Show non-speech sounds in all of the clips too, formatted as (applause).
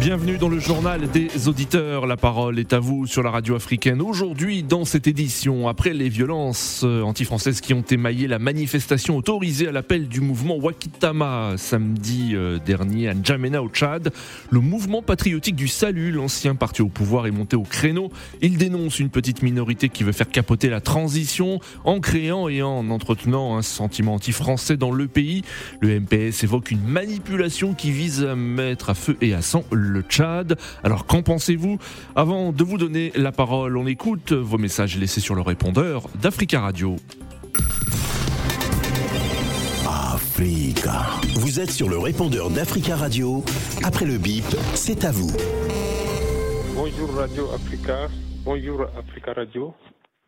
Bienvenue dans le journal des auditeurs. La parole est à vous sur la radio africaine. Aujourd'hui, dans cette édition, après les violences euh, anti-françaises qui ont émaillé la manifestation autorisée à l'appel du mouvement Wakitama samedi euh, dernier à N'Djamena au Tchad, le mouvement patriotique du salut, l'ancien parti au pouvoir, est monté au créneau. Il dénonce une petite minorité qui veut faire capoter la transition en créant et en entretenant un sentiment anti-français dans le pays. Le MPS évoque une manipulation qui vise à mettre à feu et à sang le Tchad. Alors qu'en pensez-vous Avant de vous donner la parole, on écoute vos messages laissés sur le répondeur d'Africa Radio. Africa. Vous êtes sur le répondeur d'Africa Radio. Après le bip, c'est à vous. Bonjour Radio Africa. Bonjour Africa Radio.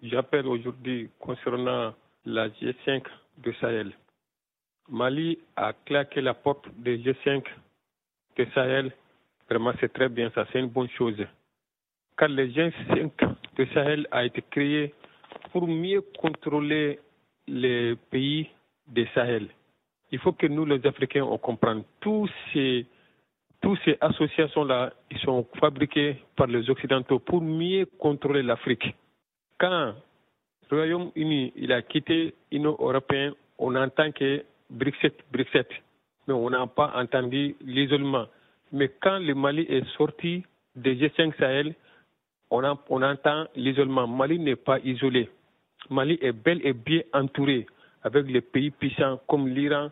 J'appelle aujourd'hui concernant la G5 de Sahel. Mali a claqué la porte des G5 de Sahel Vraiment, c'est très bien, ça, c'est une bonne chose. Car les G5 de Sahel a été créé pour mieux contrôler les pays des Sahel. Il faut que nous, les Africains, on comprenne. Tous ces, tous ces associations-là, ils sont fabriquées par les Occidentaux pour mieux contrôler l'Afrique. Quand le Royaume-Uni il a quitté l'Union européenne, on entend que Brexit, Brexit, mais on n'a pas entendu l'isolement. Mais quand le Mali est sorti des G5 Sahel, on, on entend l'isolement. Mali n'est pas isolé. Mali est bel et bien entouré avec les pays puissants comme l'Iran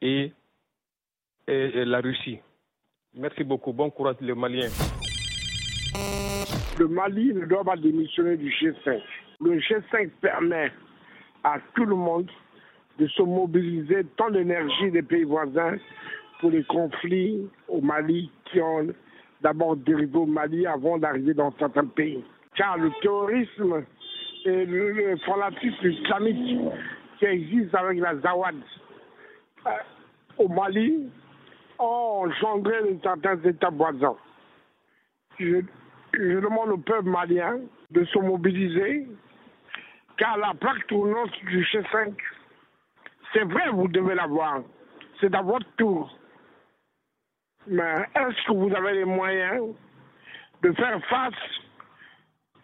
et, et, la Russie. Merci beaucoup. Bon courage les Maliens. Le Mali ne doit pas démissionner du G5. Le G5 permet à tout le monde de se mobiliser tant d'énergie des pays voisins pour les conflits au Mali qui ont d'abord dérivé au Mali avant d'arriver dans certains pays. Car le terrorisme et le, fanatisme islamique qui existe avec la Zawad euh, au Mali ont engendré certains États voisins. Je, je demande au peuple malien de se mobiliser car la plaque tournante du G5, c'est vrai, vous devez l'avoir. C'est à votre tour. Mais est-ce que vous avez les moyens de faire face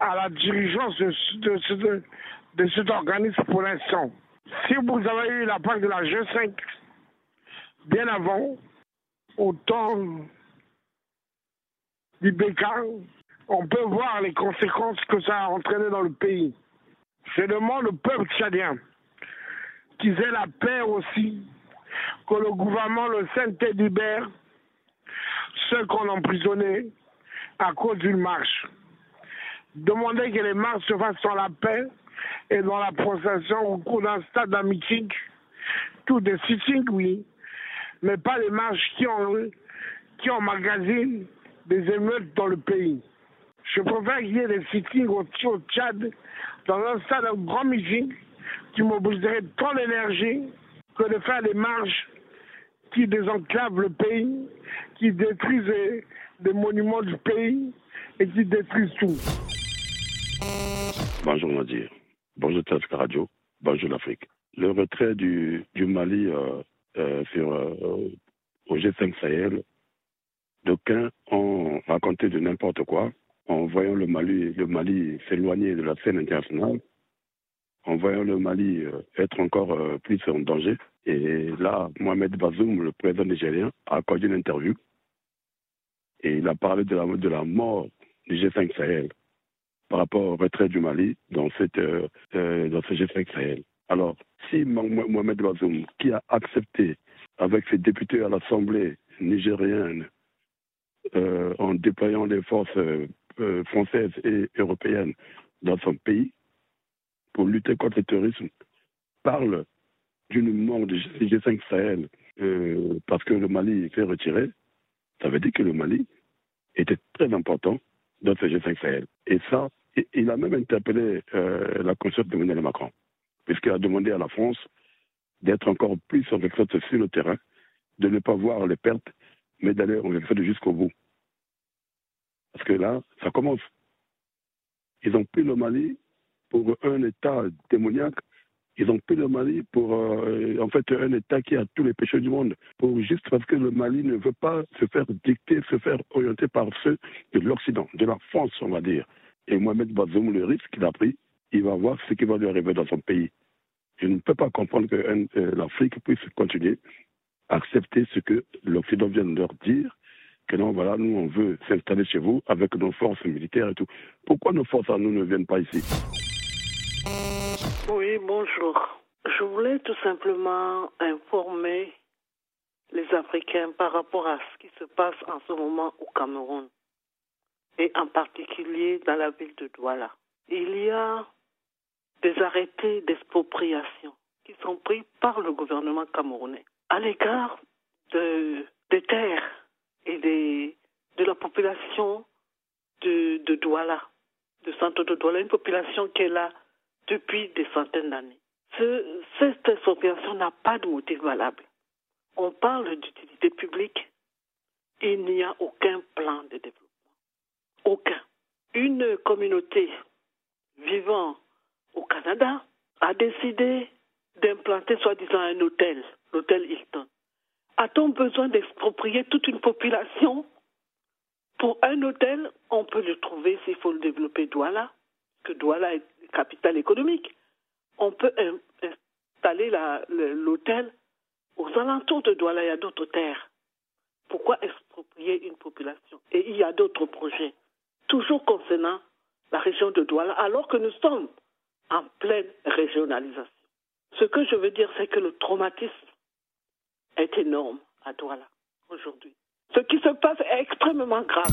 à la dirigeance de, cet organisme pour l'instant? Si vous avez eu la part de la G5 bien avant, au temps du BK, on peut voir les conséquences que ça a entraîné dans le pays. Je demande au peuple tchadien qu'ils aient la paix aussi, que le gouvernement le Saint-Té libère ceux qu'on a emprisonnés à cause d'une marche. Demander que les marches se fassent dans la paix et dans la procession au cours d'un stade d'amitié, tout des sittings, oui, mais pas les marches qui ont, qui des émeutes dans le pays. Je préfère qu'il y ait des sittings au, au Tchad, dans un stade de grand meeting, qui mobiliserait tant d'énergie que de faire des marches qui désenclavent le pays, qui détruisent les, monuments du pays et qui détruisent tout. Bonjour Nadir, bonjour Tasca Radio, bonjour l'Afrique. Le retrait du, du Mali euh, euh, sur, euh, au G5 Sahel, d'aucuns ont raconté de n'importe quoi en voyant le Mali, le Mali s'éloigner de la scène internationale, en voyant le Mali être encore plus en danger. Et là, Mohamed Bazoum, le président nigérien, a accordé une interview et il a parlé de la, de la mort du G5 Sahel par rapport au retrait du Mali dans, cette, euh, euh, dans ce G5 Sahel. Alors, si Mohamed Bazoum, qui a accepté avec ses députés à l'Assemblée nigérienne euh, en déployant les forces françaises et européennes dans son pays pour lutter contre le terrorisme, parle d'une mort du G5 Sahel euh, parce que le Mali s'est retiré, ça veut dire que le Mali était très important dans ce G5 Sahel. Et ça, il a même interpellé euh, la conscience de Emmanuel Macron, puisqu'il a demandé à la France d'être encore plus avec sur le terrain, de ne pas voir les pertes, mais d'aller jusqu'au bout. Parce que là, ça commence. Ils ont pris le Mali pour un État démoniaque Ils ont pris le Mali pour, euh, en fait, un État qui a tous les péchés du monde, pour juste parce que le Mali ne veut pas se faire dicter, se faire orienter par ceux de l'Occident, de la France, on va dire. Et Mohamed Bazoum, le risque qu'il a pris, il va voir ce qui va lui arriver dans son pays. Je ne peux pas comprendre que euh, l'Afrique puisse continuer à accepter ce que l'Occident vient de leur dire, que non, voilà, nous, on veut s'installer chez vous avec nos forces militaires et tout. Pourquoi nos forces à nous ne viennent pas ici? Oui, bonjour. Je voulais tout simplement informer les Africains par rapport à ce qui se passe en ce moment au Cameroun et en particulier dans la ville de Douala. Il y a des arrêtés d'expropriation qui sont pris par le gouvernement camerounais à l'égard de, des terres et de la population de, de Douala, de Santo de Douala, une population qui est là depuis des centaines d'années. Ce, cette expropriation n'a pas de motif valable. On parle d'utilité publique, il n'y a aucun plan de développement. Aucun. Une communauté vivant au Canada a décidé d'implanter soi-disant un hôtel, l'hôtel Hilton. A-t-on besoin d'exproprier toute une population? Pour un hôtel On peut le trouver s'il faut le développer Douala, que Douala est capitale économique. On peut installer l'hôtel aux alentours de Douala, il y a d'autres terres. Pourquoi exproprier une population? Et il y a d'autres projets, toujours concernant la région de Douala, alors que nous sommes en pleine régionalisation. Ce que je veux dire, c'est que le traumatisme est énorme à Douala aujourd'hui. Ce qui se passe est extrêmement grave.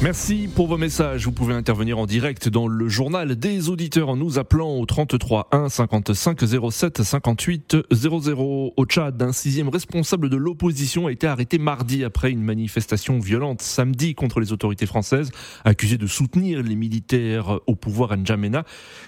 Merci pour vos messages. Vous pouvez intervenir en direct dans le journal des auditeurs en nous appelant au 33 1 55 07 58 00. Au Tchad, un sixième responsable de l'opposition a été arrêté mardi après une manifestation violente samedi contre les autorités françaises, accusé de soutenir les militaires au pouvoir à N'Djamena.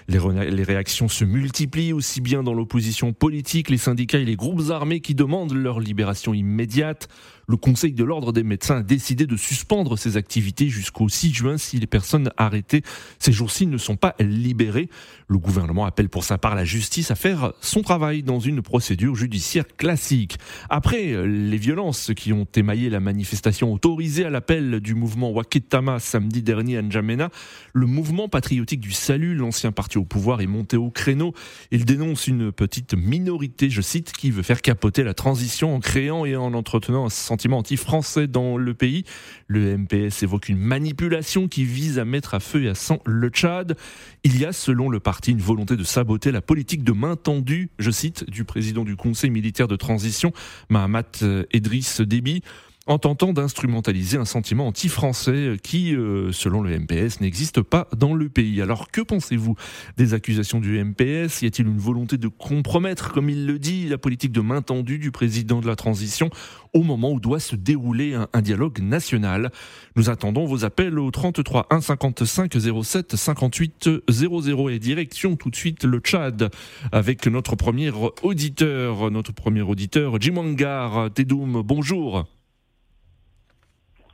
Les, les réactions se multiplient aussi bien dans l'opposition politique, les syndicats et les groupes armés qui demandent leur libération immédiate. Le Conseil de l'ordre des médecins a décidé de suspendre ses activités jusqu'au 6 juin si les personnes arrêtées ces jours-ci ne sont pas libérées. Le gouvernement appelle pour sa part la justice à faire son travail dans une procédure judiciaire classique. Après les violences qui ont émaillé la manifestation autorisée à l'appel du mouvement Waketama samedi dernier à N'Djamena, le mouvement patriotique du salut, l'ancien parti au pouvoir, est monté au créneau. Il dénonce une petite minorité, je cite, qui veut faire capoter la transition en créant et en entretenant un sentiment anti-français dans le pays. Le MPS évoque une manipulation qui vise à mettre à feu et à sang le Tchad. Il y a, selon le parti, une volonté de saboter la politique de main tendue, je cite, du président du Conseil militaire de transition, Mahamat Edris Déby en tentant d'instrumentaliser un sentiment anti-français qui, euh, selon le MPS, n'existe pas dans le pays. Alors que pensez-vous des accusations du MPS Y a-t-il une volonté de compromettre, comme il le dit, la politique de main tendue du président de la transition au moment où doit se dérouler un, dialogue national? Nous attendons vos appels au 33 1 55 07 58 00 et direction tout de suite le Tchad avec notre premier auditeur, notre premier auditeur, Jimangar Tedoum. Bonjour.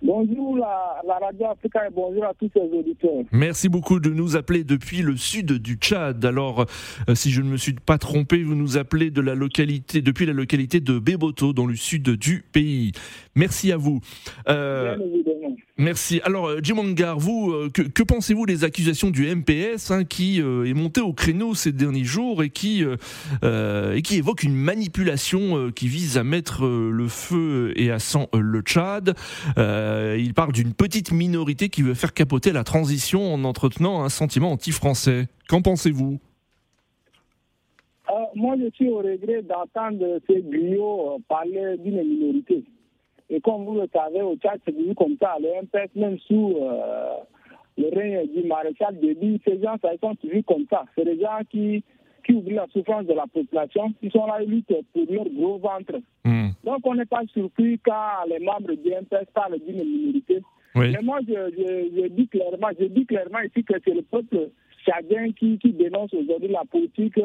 Bonjour la, la, Radio Africa et bonjour à tous les auditeurs. Merci beaucoup de nous appeler depuis le sud du Tchad. Alors, euh, si je ne me suis pas trompé, vous nous appelez de la localité, depuis la localité de Beboto, dans le sud du pays. Merci à vous. Euh, Bien. Merci. Alors, euh, Jimongar, vous, euh, que, pensez-vous des accusations du MPS hein, qui euh, est monté au créneau ces derniers jours et qui, et qui évoque une manipulation qui vise à mettre le feu et à sang le Tchad? Il parle d'une petite minorité qui veut faire capoter la transition en entretenant un sentiment anti-français. Qu'en pensez-vous? Moi, je suis au regret d'entendre ces griots parler d'une minorité. Et comme vous le savez, au Tchad, c'est devenu comme ça. Le MPS, même sous euh, le règne du maréchal Déby, ces gens, ça, ils sont toujours comme ça. C'est des gens qui, qui oublient la souffrance de la population, qui sont là, ils luttent pour leur gros ventre. Mm. Donc, on n'est pas surpris quand les membres du MPS parlent d'une minorité. Oui. Mais moi, je, je, je, dis clairement, je dis clairement ici que c'est le peuple tchadien qui, qui dénonce aujourd'hui la politique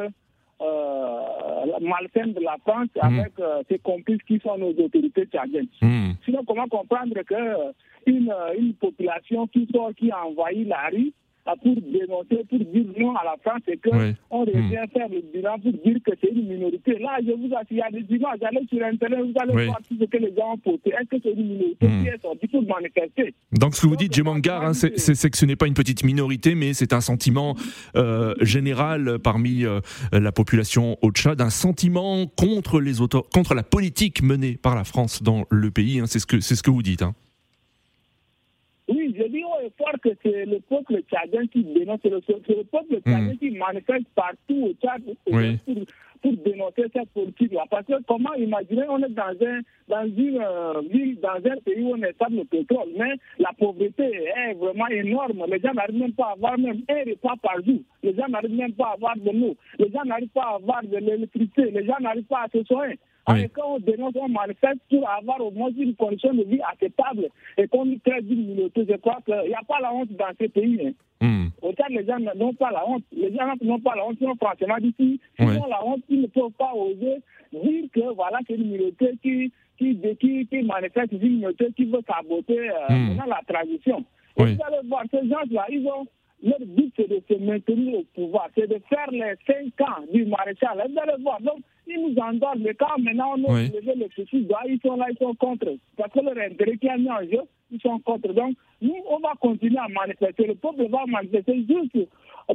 malsaine de la France avec euh, ses complices qui sont nos autorités tchadiennes. Hmm. Sinon, comment comprendre que euh, une, euh, une population qui sort, qui a envahi la rue, euh, pour dénoncer, pour dire non à la France et qu'on Oui. on revient faire le bilan pour dire que c'est une minorité. Là, je vous assure, il y a des images, allez sur Internet, vous allez Oui. voir tout ce que les gens ont posté. Est-ce que c'est une minorité Hmm. qui est sortie pour manifester? Donc ce que vous dites, Jim Hangar, hein, c'est c'est- c'est que ce n'est pas une petite minorité, mais c'est un sentiment euh, général parmi euh, la population au Tchad, un sentiment contre les contre la politique menée par la France dans le pays. hein, c'est ce que c'est ce que vous dites. hein. Que c'est le peuple tchadien qui dénonce, c'est le, c'est le peuple tchadien qui manifeste partout au Tchad pour, Oui. pour, pour dénoncer cette politique-là. Parce que comment imaginer, on est dans, un, dans une euh, ville, dans un pays où on installe le pétrole, mais la pauvreté est vraiment énorme. Les gens n'arrivent même pas à avoir même un repas par jour. Les gens n'arrivent même pas à avoir de l'eau. Les gens n'arrivent pas à avoir de l'électricité. Les gens n'arrivent pas à se soigner. Oui. Alors, quand on dénonce, on manifeste pour avoir au moins une condition de vie acceptable et qu'on nous traite d'une minorité, je crois qu'il n'y a pas la honte dans ces pays. hein. Hmm. Au Tchad, les gens n'ont pas la honte. Les gens n'ont pas la honte. Sinon, franchement, d'ici, ils ont la honte, ils ne peuvent pas oser dire que voilà, c'est une minorité qui, qui, qui, qui manifeste, une minorité qui veut saboter euh, Hmm. la tradition. Et Oui. vous allez voir, ces gens-là, ils ont. Leur but, c'est de se maintenir au pouvoir, c'est de faire les cinq ans du maréchal. Vous allez voir, donc, ils nous endorment. Mais quand maintenant on a Oui. levé le souci, ils sont là, ils sont contre. Parce que leur intérêt qui a mis en jeu, ils sont contre. Donc, nous, on va continuer à manifester. Le peuple va manifester juste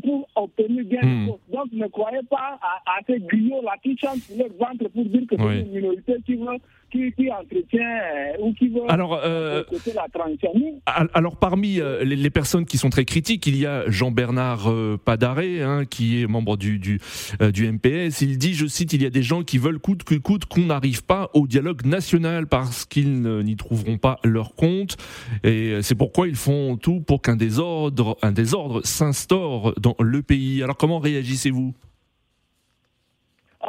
pour obtenir gain de cause. Donc, ne croyez pas à, à ces griots-là qui chantent sur leur ventre pour dire que Oui. c'est une minorité qui, veut, qui, qui entretient euh, ou qui veut Alors, euh, la transition. Alors parmi euh, les, les personnes qui sont très critiques, il y a Jean-Bernard Padaré, hein, qui est membre du, du, du MPS. Il dit, je cite, il y a des gens qui veulent coûte que coûte qu'on n'arrive pas au dialogue national parce qu'ils n'y trouveront pas leur compte. Et c'est pourquoi ils font tout pour qu'un désordre, un désordre s'instaure dans le pays. Alors comment réagissez-vous?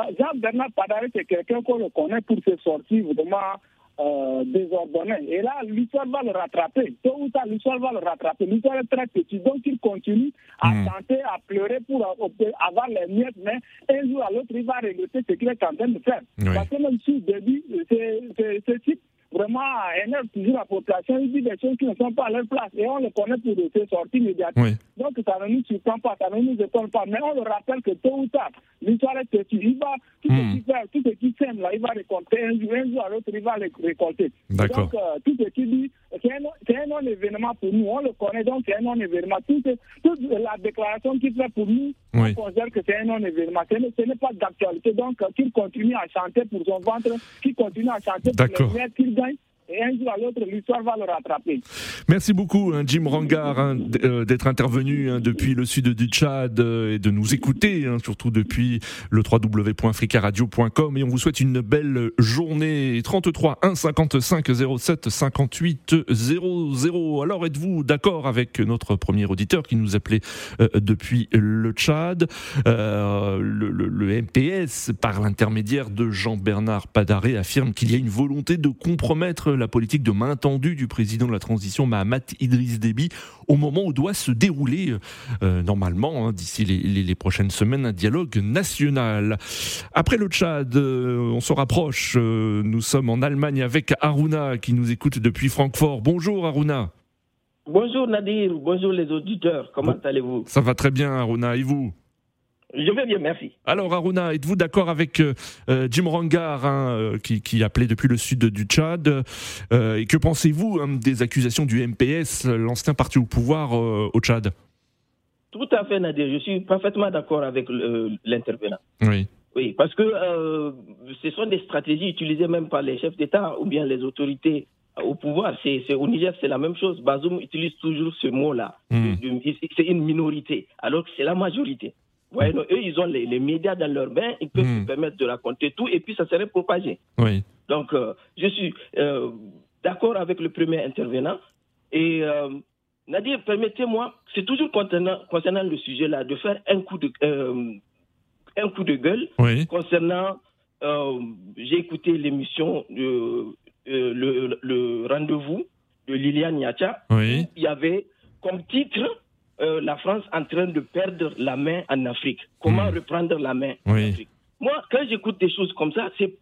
Ah, Jean-Bernard Padaré, c'est quelqu'un qu'on le connaît pour ses sorties vraiment euh, désordonnées. Et là, l'histoire va le rattraper. Tôt ou tard, l'histoire va le rattraper. L'histoire est très petite. Donc, il continue à Hmm. chanter, à pleurer pour euh, avoir les miettes, mais un jour à l'autre, il va regretter ce qu'il est en train de faire. Oui. Parce que même si au début, c'est- c'est- ce type vraiment énerve toujours la population, il dit des choses qui ne sont pas à leur place. Et on le connaît pour ses sorties médiatiques. Oui. Donc ça ne nous surprend pas, ça ne nous étonne pas. Mais on le rappelle que tôt ou tard, l'histoire est petite. Il va, tout Hmm. ce qui fait, tout ce qui sème là, il va récolter. Un jour, un jour à l'autre, il va le récolter. D'accord. Donc euh, tout ce qui dit, c'est un, c'est un non-événement pour nous. On le connaît, donc c'est un non-événement. Toute, toute la déclaration qu'il fait pour nous, Oui. on considère que c'est un non-événement. Ce n'est- pas d'actualité. Donc euh, qu'il continue à chanter pour son ventre, qu'il continue à chanter pour les miettes qu'il gagne. Un jour à l'autre, l'histoire va le rattraper. Merci beaucoup, hein, Jim Rangar, hein, euh, d'être intervenu hein, depuis le sud du Tchad euh, et de nous écouter, surtout depuis le www.africaradio.com. Et on vous souhaite une belle journée. 33 1 55 07 58 00. Alors, êtes-vous d'accord avec notre premier auditeur qui nous appelait euh, depuis le Tchad? Le, le- le MPS, par l'intermédiaire de Jean-Bernard Padaré, affirme qu'il y a une volonté de compromettre la politique de main tendue du président de la transition Mahamat Idriss Déby au moment où doit se dérouler euh, normalement, hein, d'ici les, les- les prochaines semaines, un dialogue national. Après le Tchad, euh, on se rapproche. euh, nous sommes en Allemagne avec Aruna qui nous écoute depuis Francfort. Bonjour Aruna. Bonjour Nadir, bonjour les auditeurs, comment allez-vous? Ça va très bien Aruna, et vous? Je vais bien, merci. Alors Aruna, êtes-vous d'accord avec euh, euh, Jim Rangar hein, euh, qui, qui appelait depuis le sud du Tchad euh, Et que pensez-vous hein, des accusations du MPS, l'ancien parti au pouvoir euh, au Tchad? Tout à fait Nadir, je suis parfaitement d'accord avec l'intervenant. Oui. Oui, parce que ce sont des stratégies utilisées même par les chefs d'État ou bien les autorités au pouvoir. C'est, au Niger, c'est la même chose. Bazoum utilise toujours ce mot-là. Hmm. C'est une minorité, alors que c'est la majorité. Donc, eux, ils ont les, les médias dans leurs mains, ils peuvent Hmm. se permettre de raconter tout et puis ça serait propagé. Oui. Donc, euh, je suis euh, d'accord avec le premier intervenant. Et euh, Nadir, permettez-moi, c'est toujours concernant, concernant le sujet-là, de faire un coup de, un coup de gueule Oui. concernant. J'ai écouté l'émission, de, le, le rendez-vous de Liliane Niacha. Oui. Il y avait comme titre euh, la France en train de perdre la main en Afrique. Comment Mm. reprendre la main en. Afrique? Moi, quand j'écoute des choses comme ça, c'est-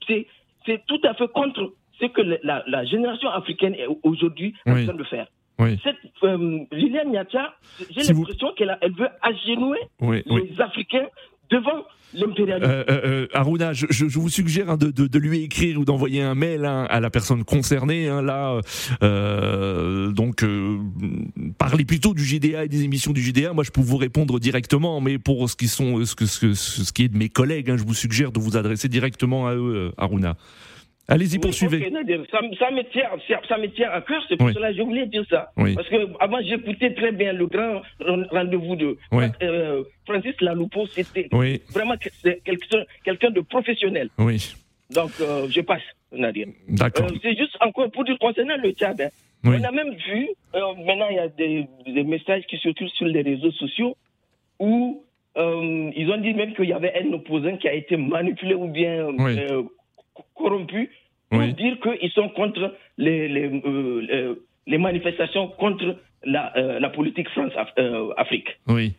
tout à fait contre ce que la, la génération africaine est aujourd'hui en Oui. train de faire. Oui. Cette euh, Liliane j'ai Si vous- l'impression qu'elle elle veut agenouer Oui, les oui. Africains devant l'impérialisme. Euh, euh, euh, Aruna, je, je- vous suggère hein, de, de- de lui écrire ou d'envoyer un mail hein, à la personne concernée. hein, là, euh, donc, euh, parlez plutôt du GDA et des émissions du GDA. Moi, je peux vous répondre directement, mais pour ce qui sont, ce, que- ce, ce qui est de mes collègues, hein, je vous suggère de vous adresser directement à eux, euh, Aruna. Allez-y, poursuivez. ça, me- ça me tient, ça, me tient à cœur, c'est pour Oui. cela que je voulais dire ça. Oui. Parce que avant j'écoutais très bien le grand ren- rendez-vous de euh, Francis Laloupo, c'était vraiment quelqu'un de professionnel. oui, Donc euh, je passe, Nadir. d'accord. Euh, c'est juste encore pour dire concernant le Tchad. hein. On a même vu, maintenant il y a des, des messages qui circulent sur les réseaux sociaux où ils ont dit même qu'il y avait un opposant qui a été manipulé ou bien Oui. euh, co- corrompu pour Oui. dire qu'ils sont contre les, les, euh, les- les manifestations contre la, euh, la politique France-Afrique. Oui.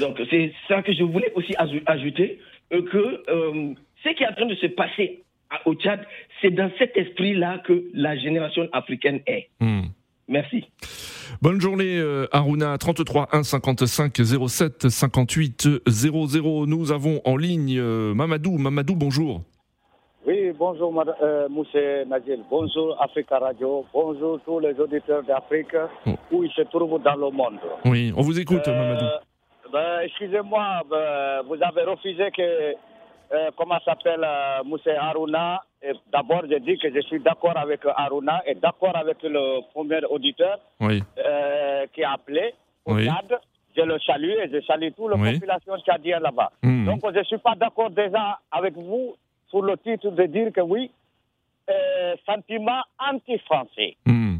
Donc c'est ça que je voulais aussi aj- ajouter, euh, que euh, ce qui est en train de se passer au Tchad, c'est dans cet esprit-là que la génération africaine est. Hmm. Merci. Bonne journée, euh, Aruna. 33 1 55 07 58 00. Nous avons en ligne euh, Mamadou. Mamadou, bonjour. Oui, bonjour, euh, Moussé Nadil. Bonjour, Africa Radio. Bonjour, tous les auditeurs d'Afrique Oh. où ils se trouvent dans le monde. Oui, on vous écoute, Euh, Mamadou. ben, Excusez-moi, ben, vous avez refusé que, euh, comment s'appelle, euh, Moussé Haruna. Et D'abord, je dis que je suis d'accord avec Haruna et d'accord avec le premier auditeur Oui, qui a appelé au Oui. Tchad. Je le salue et je salue toute la Oui. population tchadienne là-bas. Hmm. Donc, je ne suis pas d'accord déjà avec vous sur le titre de dire que oui, euh, sentiment anti-français. Hmm.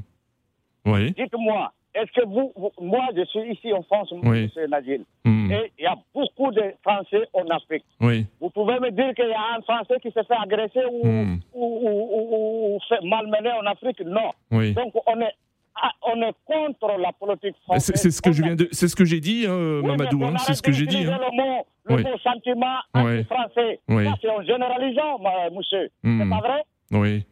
Oui. Dites-moi, est-ce que vous, vous- moi, je suis ici en France, Oui. M. Nadine, Hmm. et il y a beaucoup de Français en Afrique. Oui. Vous pouvez me dire qu'il y a un Français qui se fait agresser ou, Hmm. ou, ou- ou- ou fait malmener en Afrique? Non. Oui. Donc, on est, ah, on est contre la politique française. C'est ce que je en viens de, c'est ce que j'ai dit, hein, oui, Mamadou. hein, c'est ce que j'ai dit. hein. Le mot, le Oui. mot sentiment Oui. anti-français. Oui. Ça, c'est en généralisant, monsieur. Hmm. C'est pas vrai? Oui.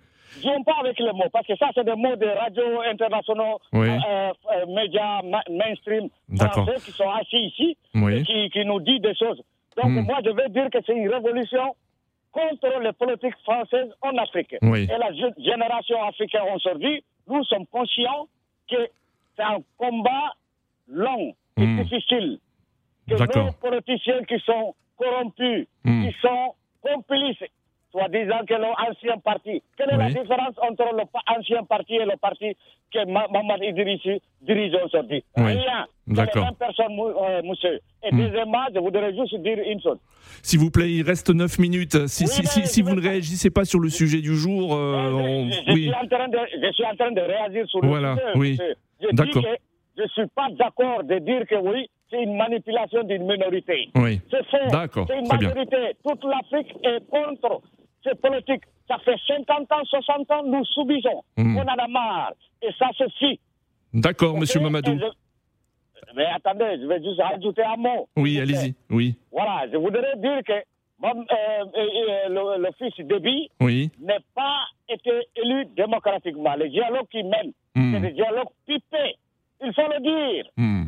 Jouons pas avec les mots, parce que ça, c'est des mots de radios internationaux, Oui. euh, euh, médias ma- mainstream français qui sont assis ici, Oui. qui, qui nous disent des choses. Donc, Hmm. moi, je veux dire que c'est une révolution contre les politiques françaises en Afrique. Oui. Et la génération africaine aujourd'hui, nous sommes conscients que c'est un combat long et Hmm. difficile. Que nos politiciens qui sont corrompus, Hmm. qui sont complices, soi-disant que l'ancien parti. Quelle est Oui. la différence entre l'ancien parti et le parti que Ma- Mamad Idrissi dirige aujourd'hui? Oui. Rien. D'accord. les mêmes personnes, mou- euh, monsieur? Et deuxièmement, je voudrais juste dire une chose. S'il vous plaît, il reste 9 minutes. Si, Oui, si, mais si, si je vous ne réagissez pas sur le sujet du jour, euh, je, on- je- suis en train de, je suis en train de réagir sur le Voilà, sujet, oui. monsieur. Je dis D'accord. que je ne suis pas d'accord de dire que oui, c'est une manipulation d'une minorité. Oui. C'est faux. D'accord, C'est une très bien. majorité. Toute l'Afrique est contre ces politiques. Ça fait 50 ans, 60 ans, nous subissons. Hmm. On en a marre. Et ça suffit. D'accord, monsieur Ok Mamadou. Je- Mais attendez, je vais juste ajouter un mot. Oui, allez-y. Oui. Voilà, je voudrais dire que mon- euh, euh, euh, le, le fils Déby Oui. n'est pas été élu démocratiquement. Les dialogues qu'ils mènent, Hmm. c'est des dialogues pipés. Il faut le dire. Hmm.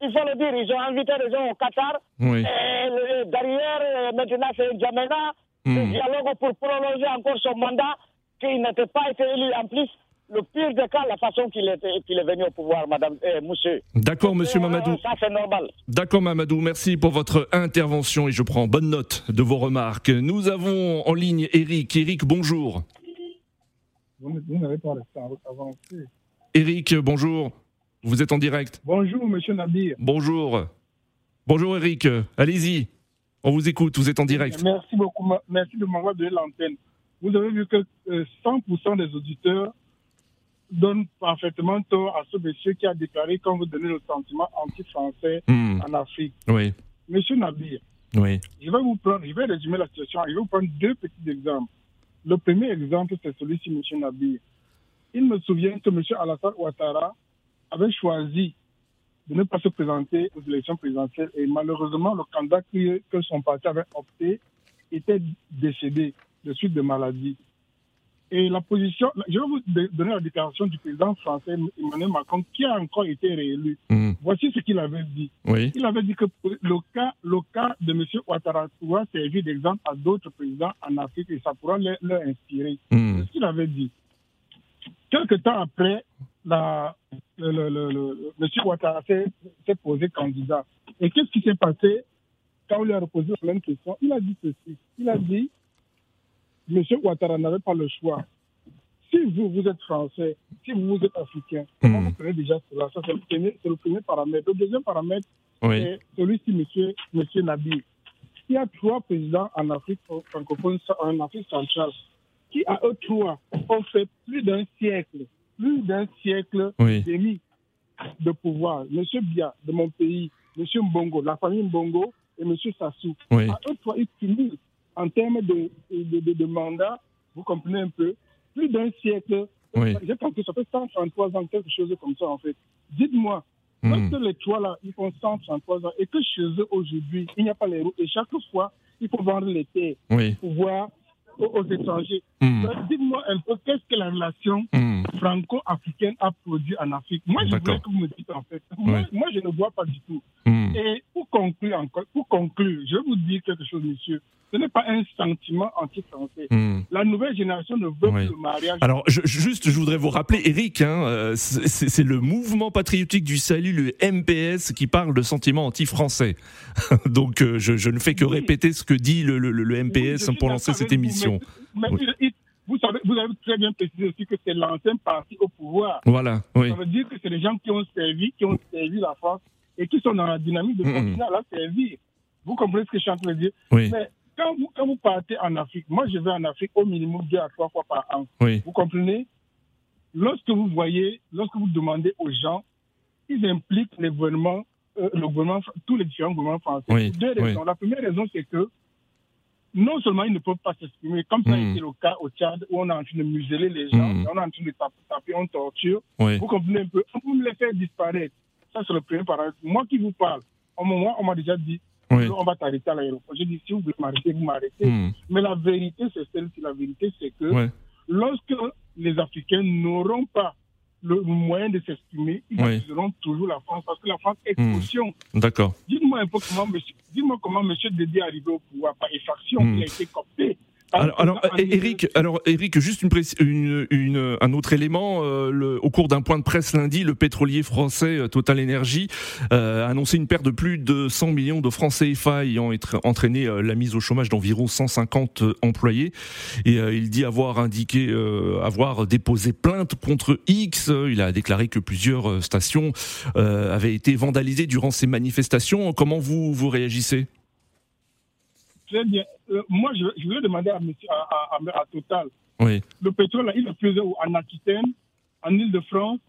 Il faut le dire. Ils ont invité les gens au Qatar. Oui. Et le- derrière, maintenant, c'est Djamena. Le dialogue pour prolonger encore son mandat, qu'il n'était pas été élu. En plus, le pire des cas, la façon qu'il était- qu'il est venu au pouvoir, madame, euh, monsieur. D'accord, monsieur Euh, Mamadou. Ça, c'est normal. D'accord, Mamadou. Merci pour votre intervention et je prends bonne note de vos remarques. Nous avons en ligne Eric. Eric, bonjour. Vous n'avez pas resté avancé. Eric, bonjour. Vous êtes en direct. Bonjour, monsieur Nabir. Bonjour. Bonjour, Eric. Allez-y. On vous écoute. Vous êtes en direct. Merci beaucoup. Merci de m'avoir donné l'antenne. Vous avez vu que euh, 100% des auditeurs donnent parfaitement tort à ce monsieur qui a déclaré qu'on veut donner le sentiment anti-français Hmm. en Afrique. Oui. Monsieur Nabir, Oui. je vais vous prendre, je vais résumer la situation. Je vais vous prendre deux petits exemples. Le premier exemple, c'est celui-ci, monsieur Nabir. Il me souvient que monsieur Alassane Ouattara avait choisi de ne pas se présenter aux élections présidentielles. Et malheureusement, le candidat que, que son parti avait opté était décédé de suite de maladie. Et la position, je vais vous donner la déclaration du président français Emmanuel Macron qui a encore été réélu. Hmm. Voici ce qu'il avait dit. Oui. Il avait dit que le cas, le cas de M. Ouattara pourra servir d'exemple à d'autres présidents en Afrique et ça pourra leur, leur inspirer. Hmm. C'est ce qu'il avait dit. Quelque temps après, la, le, le, le, le- M. Ouattara s'est posé candidat. Et qu'est-ce qui s'est passé quand on lui a reposé la même question? Il a dit ceci. Il a dit M. Ouattara n'avait pas le choix. Si vous, vous êtes français, si vous, vous êtes africain, Hmm. vous prenez déjà cela Ça, c'est le, premier- c'est le premier paramètre. Le deuxième paramètre, Oui. c'est celui-ci, monsieur, monsieur Nabil. Il y a trois présidents en Afrique francophone, en Afrique centrale, qui, à eux trois, ont fait plus d'un siècle, plus d'un siècle Oui. et demi de pouvoir. Monsieur Bia, de mon pays, monsieur Mbongo, la famille Mbongo et monsieur Sassou. Oui. À eux trois, ils cumulent en termes de, de, de, de mandat, vous comprenez un peu, plus d'un siècle. Oui. J'ai que ça fait 133 ans, quelque chose comme ça, en fait. Dites-moi, Hmm. Lorsque les trois là, ils font 133 ans et que chez eux aujourd'hui, il n'y a pas les routes et chaque fois, il faut vendre les terres Oui. pour pouvoir aux, aux étrangers. Hmm. Donc, Dites-moi un peu qu'est-ce que la relation Hmm. Franco-africaine a produit en Afrique. Moi, je voulais que vous me dites en fait. Moi, je ne vois pas du tout. Hmm. Et pour conclure encore, pour conclure, je vais vous dire quelque chose, monsieur. Ce n'est pas un sentiment anti-français. Hmm. La nouvelle génération ne veut Ouais. plus le mariage. Alors, je- juste, je voudrais vous rappeler, Eric, hein, euh, c'est le mouvement patriotique du salut, le MPS, qui parle de sentiments anti-français. (laughs) Donc, euh, je, je ne fais que Oui. répéter ce que dit le, le- le Oui, je MPS pour lancer cette émission. mais- mais Oui. il- vous, avez très bien précisé aussi que c'est l'ancien parti au pouvoir. Voilà, oui. Ça veut dire que c'est les gens qui ont servi, qui ont servi la France et qui sont dans la dynamique de continuer à la servir. Vous comprenez ce que je suis en train de dire? Oui, Mais quand vous, quand vous partez en Afrique, moi je vais en Afrique au minimum deux à trois fois par an. oui, Vous comprenez? Lorsque vous voyez, lorsque vous demandez aux gens, ils impliquent les gouvernements, euh, le gouvernement, tous les différents gouvernements français. Oui, deux raisons. La première raison, c'est que non seulement ils ne peuvent pas s'exprimer, comme ça a Mm. été le cas au Tchad, où on est en train de museler les gens, Mm. et on est en train de taper, taper on torture. oui. Vous comprenez un peu On les faire disparaître. Ça, c'est le premier paramètre. Moi qui vous parle, au moment, on m'a déjà dit, Oui. on va t'arrêter à l'aéroport. J'ai dit, si vous voulez m'arrêter, vous m'arrêtez. Hmm. Mais la vérité, c'est celle-ci. La vérité, c'est que lorsque les Africains n'auront pas le moyen de s'exprimer, ils Oui. accuseront toujours la France parce que la France est Mm. caution. D'accord. Dites-moi un peu comment monsieur, dites-moi comment monsieur Dédé est arrivé au pouvoir par effraction, Mm. il a été coopté. Par Alors, alors, président eh, Eric, alors, Eric, juste une, une, une- un autre élément. euh, le- au cours d'un point de presse lundi, le pétrolier français euh, Total Energy euh, a annoncé une perte de plus de 100 millions de francs CFA ayant entraîné euh, la mise au chômage d'environ 150 euh, employés. Et euh, il dit avoir indiqué euh, avoir déposé plainte contre X. Il a déclaré que plusieurs stations euh, avaient été vandalisées durant ces manifestations. Comment vous vous réagissez? Très bien. Euh, moi, je, je voulais demander à, monsieur, à, à, Total, Oui. le pétrole, là, il le faisait où? En Aquitaine, en Ile-de-France,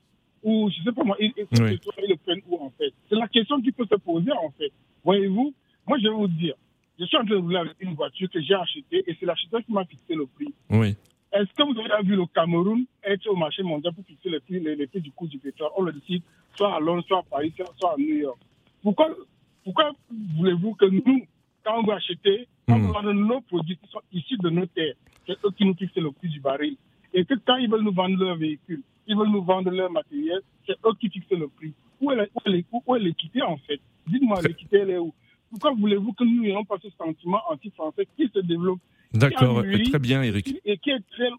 ou je sais pas moi, il, il, ce Oui. pétrole, il le prennent où en fait? C'est la question qui peut se poser en fait. Voyez-vous, moi je vais vous dire, je suis en train de rouler avec une voiture que j'ai achetée et c'est l'acheteur qui m'a fixé le prix. Oui. Est-ce que vous avez vu le Cameroun être au marché mondial pour fixer le prix, les, les prix du coût du pétrole? On le décide soit à Londres, soit à Paris, soit soit à New York. Pourquoi, pourquoi voulez-vous que nous, quand on veut acheter, vend nos produits qui sont issus de nos terres, c'est eux qui nous fixent le prix du baril Et que quand ils veulent nous vendre leurs véhicules, ils veulent nous vendre leur matériel, c'est eux qui fixent le prix. Où est l'équité en fait? Dites-moi, l'équité elle est où? Pourquoi voulez-vous que nous n'ayons pas ce sentiment anti-français qui se développe D'accord. Très bien, Eric. et qui est très,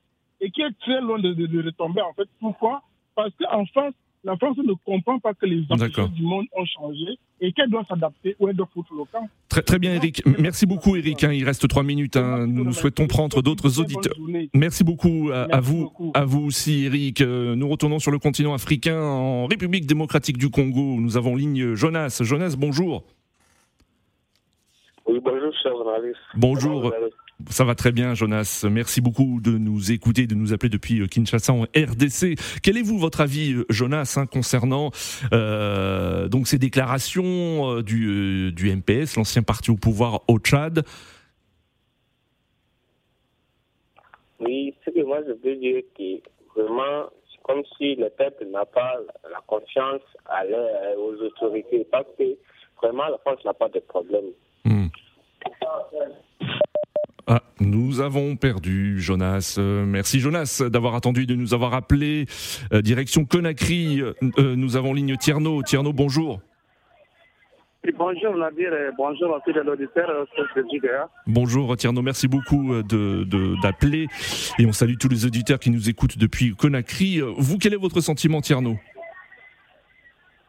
et qui est très loin de, de, de retomber en fait? Pourquoi? Parce qu'en France, la France ne comprend pas que les ambitions du monde ont changé et qu'elle doit s'adapter ou elle doit foutre le camp. Très, très bien, Eric. Merci beaucoup, Eric. hein. Il reste trois minutes. hein. Nous souhaitons prendre d'autres auditeurs. Merci beaucoup à, vous, beaucoup. à vous aussi, Eric. Euh, Nous retournons sur le continent africain, en République démocratique du Congo. Nous avons ligne Jonas. Jonas, bonjour. Oui, bonjour, cher journaliste. Bonjour. Allez? Ça va très bien, Jonas. Merci beaucoup de nous écouter, de nous appeler depuis euh, Kinshasa en RDC. Quel est vous votre avis, euh, Jonas, hein, concernant euh, donc ces déclarations du, du MPS, l'ancien parti au pouvoir au Tchad? Oui, ce que moi je peux dire, que vraiment, je comme si le peuple n'a pas la confiance à aux autorités, parce que vraiment la France n'a pas de problème. Hmm. Ah, nous avons perdu Jonas. Euh, merci Jonas d'avoir attendu, de nous avoir appelé. Euh, direction Conakry, euh, nous avons ligne Tierno. Tierno, bonjour. bonjour Nadir et bonjour à tous les auditeurs Bonjour Tierno, merci beaucoup d'appeler de, et on salue tous les auditeurs qui nous écoutent depuis Conakry. Vous, quel est votre sentiment Tierno?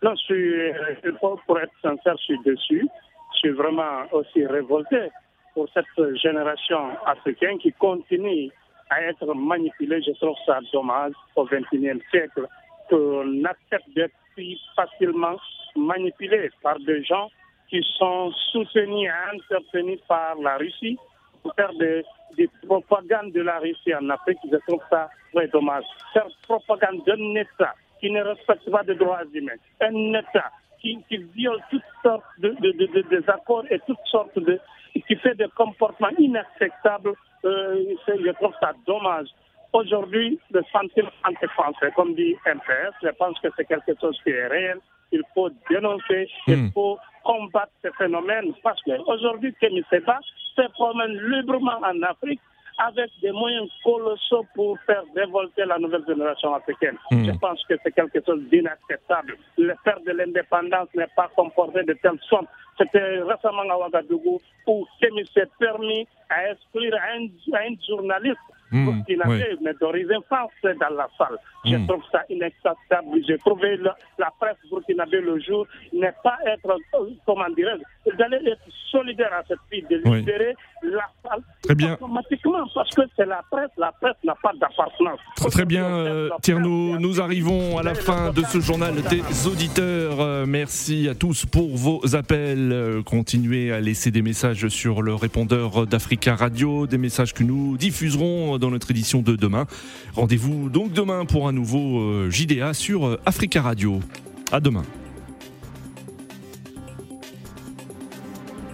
Non, je suis, pour être sincère, je suis déçu. Je suis vraiment aussi révolté pour cette génération africaine qui continue à être manipulée. Je trouve ça dommage au XXIe siècle qu'on accepte d'être si facilement manipulé par des gens qui sont soutenus et intervenus par la Russie pour faire des, des propagandes de la Russie en Afrique. Je trouve ça très dommage. Faire propagande d'un État qui ne respecte pas les droits humains, un État qui, viole toutes sortes de, de, accords et toutes sortes de, qui fait des comportements inacceptables, euh, je trouve ça dommage. Aujourd'hui, le sentiment anti-français, comme dit MPS, je pense que c'est quelque chose qui est réel. Il faut dénoncer, il hmm. faut combattre ces phénomènes parce qu'aujourd'hui, Kémy Seba se promène librement en Afrique avec des moyens colossaux pour faire révolter la nouvelle génération africaine. Hmm. Je pense que c'est quelque chose d'inacceptable. Le faire de l'indépendance n'est pas comporté de telle sorte. C'était récemment à Ouagadougou où Kémy s'est permis à exclure un, un journaliste Mmh, burkinabé, mais d'origine française dans la salle. Je hmm. trouve ça inacceptable. J'ai trouvé la, la, presse burkinabé le jour n'est pas être, euh, comment dirais-je, d'aller être solidaire à cette fille, de libérer la très bien. automatiquement parce que c'est la presse, la presse n'a pas d'appartenance. Très, bien, euh, Tierno, nous arrivons à la fin de ce journal des auditeurs. Euh, merci à tous pour vos appels. Euh, continuez à laisser des messages sur le répondeur d'Africa Radio, des messages que nous diffuserons dans notre édition de demain. Rendez-vous donc demain pour un nouveau JDA sur Africa Radio. À demain.